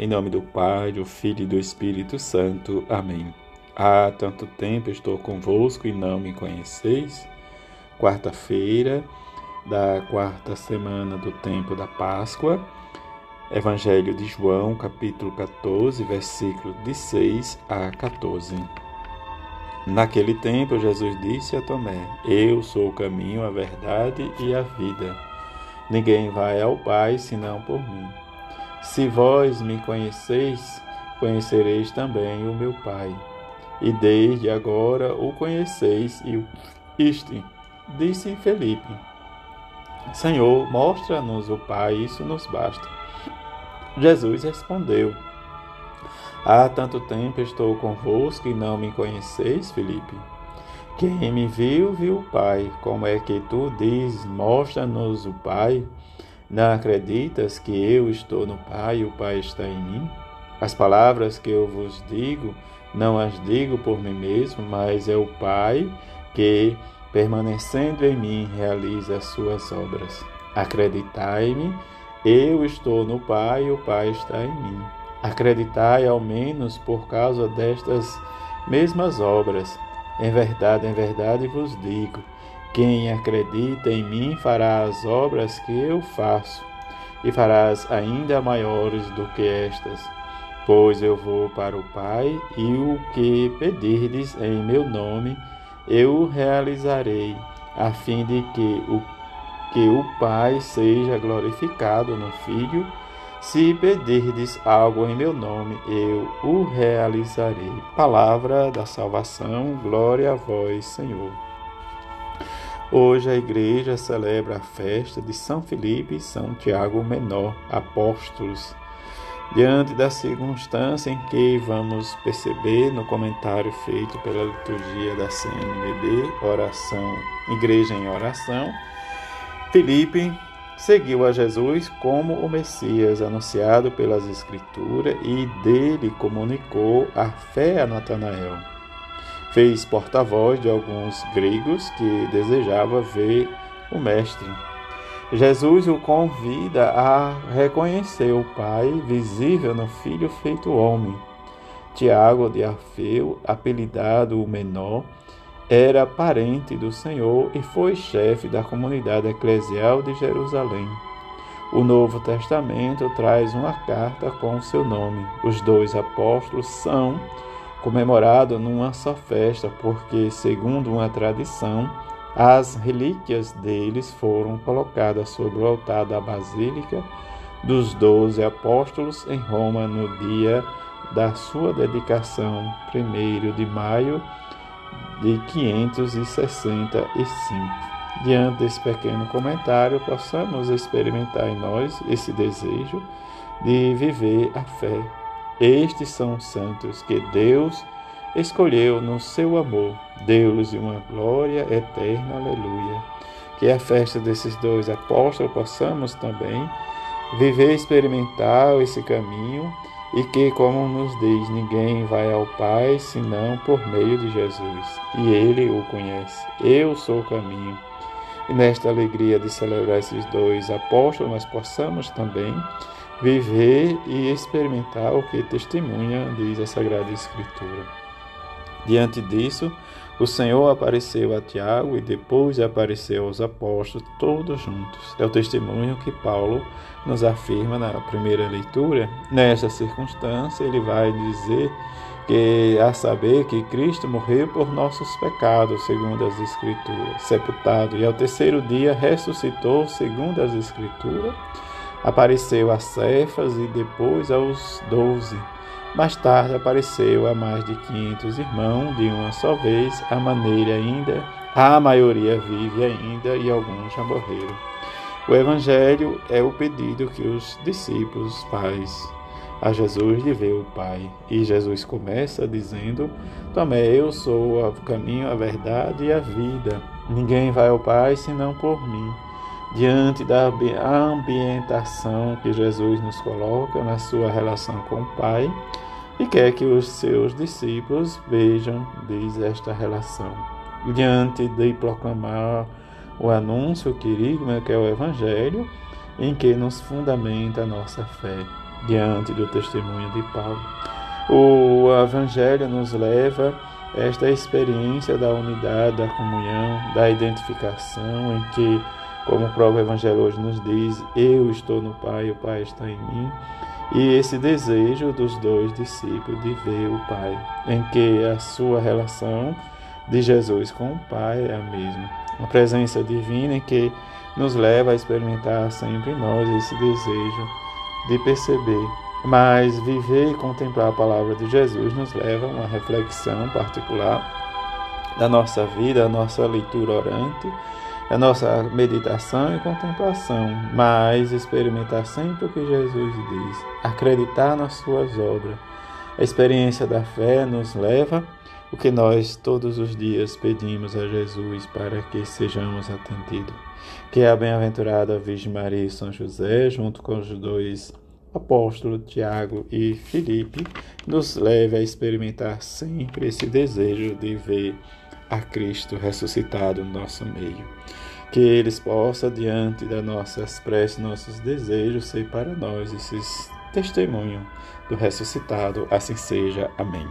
Em nome do Pai, do Filho e do Espírito Santo. Amém. Há tanto tempo estou convosco e não me conheceis. Quarta-feira da quarta semana do tempo da Páscoa. Evangelho de João, capítulo 14, versículo de 6 a 14. Naquele tempo, Jesus disse a Tomé: Eu sou o caminho, a verdade e a vida. Ninguém vai ao Pai senão por mim. Se vós me conheceis, conhecereis também o meu Pai. E desde agora o conheceis e o viste, disse Felipe. Senhor, mostra-nos o Pai, isso nos basta. Jesus respondeu: Há tanto tempo estou convosco e não me conheceis, Felipe. Quem me viu, viu o Pai. Como é que tu dizes, mostra-nos o Pai? Não acreditas que eu estou no Pai e o Pai está em mim? As palavras que eu vos digo, não as digo por mim mesmo, mas é o Pai que, permanecendo em mim, realiza as suas obras. Acreditai-me, eu estou no Pai e o Pai está em mim. Acreditai ao menos por causa destas mesmas obras em verdade, em verdade vos digo: quem acredita em mim fará as obras que eu faço, e farás ainda maiores do que estas. Pois eu vou para o Pai, e o que pedirdes em meu nome, eu realizarei, a fim de que o, que o Pai seja glorificado no Filho. Se pedirdes algo em meu nome, eu o realizarei. Palavra da salvação, glória a vós, Senhor. Hoje a igreja celebra a festa de São Felipe e São Tiago Menor, apóstolos. Diante da circunstância em que vamos perceber no comentário feito pela liturgia da CNBB, oração, igreja em oração, Felipe seguiu a Jesus como o Messias anunciado pelas Escrituras e dele comunicou a fé a Natanael. Fez porta-voz de alguns gregos que desejava ver o Mestre. Jesus o convida a reconhecer o Pai visível no Filho feito homem. Tiago de Alfeu, apelidado o Menor, era parente do Senhor e foi chefe da comunidade eclesial de Jerusalém. O Novo Testamento traz uma carta com seu nome. Os dois apóstolos são comemorados numa só festa, porque, segundo uma tradição, as relíquias deles foram colocadas sobre o altar da Basílica dos Doze Apóstolos em Roma no dia da sua dedicação, 1 de maio de 565. Diante desse pequeno comentário, possamos experimentar em nós esse desejo de viver a fé. Estes são os santos que Deus escolheu no seu amor, deu-lhes uma glória eterna. Aleluia. Que a festa desses dois apóstolos possamos também viver, experimentar esse caminho e que, como nos diz, ninguém vai ao Pai senão por meio de Jesus, e Ele o conhece. Eu sou o caminho. E nesta alegria de celebrar esses dois apóstolos, nós possamos também viver e experimentar o que testemunha, diz a Sagrada Escritura. Diante disso, o Senhor apareceu a Tiago e depois apareceu aos apóstolos, todos juntos. É o testemunho que Paulo nos afirma na primeira leitura. Nesta circunstância, ele vai dizer que, a saber, que Cristo morreu por nossos pecados, segundo as Escrituras, sepultado, e ao terceiro dia ressuscitou, segundo as Escrituras, apareceu a Cefas e depois aos doze. Mais tarde apareceu a mais de 500 irmãos de uma só vez, a maneira ainda, a maioria vive ainda e alguns já morreram. O Evangelho é o pedido que os discípulos faz a Jesus de ver o Pai. E Jesus começa dizendo: Tomé, eu sou o caminho, a verdade e a vida. Ninguém vai ao Pai senão por mim. Diante da ambientação que Jesus nos coloca na sua relação com o Pai, e quer que os seus discípulos vejam, diz esta relação. Diante de proclamar o anúncio, querigma, que é o Evangelho, em que nos fundamenta a nossa fé. diante do testemunho de Paulo. O Evangelho nos leva a esta experiência da unidade, da comunhão, da identificação, em que, como o próprio Evangelho hoje nos diz, eu estou no Pai, o Pai está em mim, e esse desejo dos dois discípulos de ver o Pai, em que a sua relação de Jesus com o Pai é a mesma. Uma presença divina em que nos leva a experimentar sempre nós esse desejo de perceber. Mas viver e contemplar a palavra de Jesus nos leva a uma reflexão particular da nossa vida, a nossa leitura orante, a nossa meditação e contemplação, mas experimentar sempre o que Jesus diz, acreditar nas suas obras. A experiência da fé nos leva o que nós todos os dias pedimos a Jesus para que sejamos atendidos. Que a bem-aventurada Virgem Maria e São José, junto com os dois apóstolos Tiago e Filipe, nos leve a experimentar sempre esse desejo de ver a Cristo ressuscitado no nosso meio. Que eles possam, diante das nossas preces, nossos desejos, ser para nós esses testemunhos do ressuscitado. Assim seja. Amém.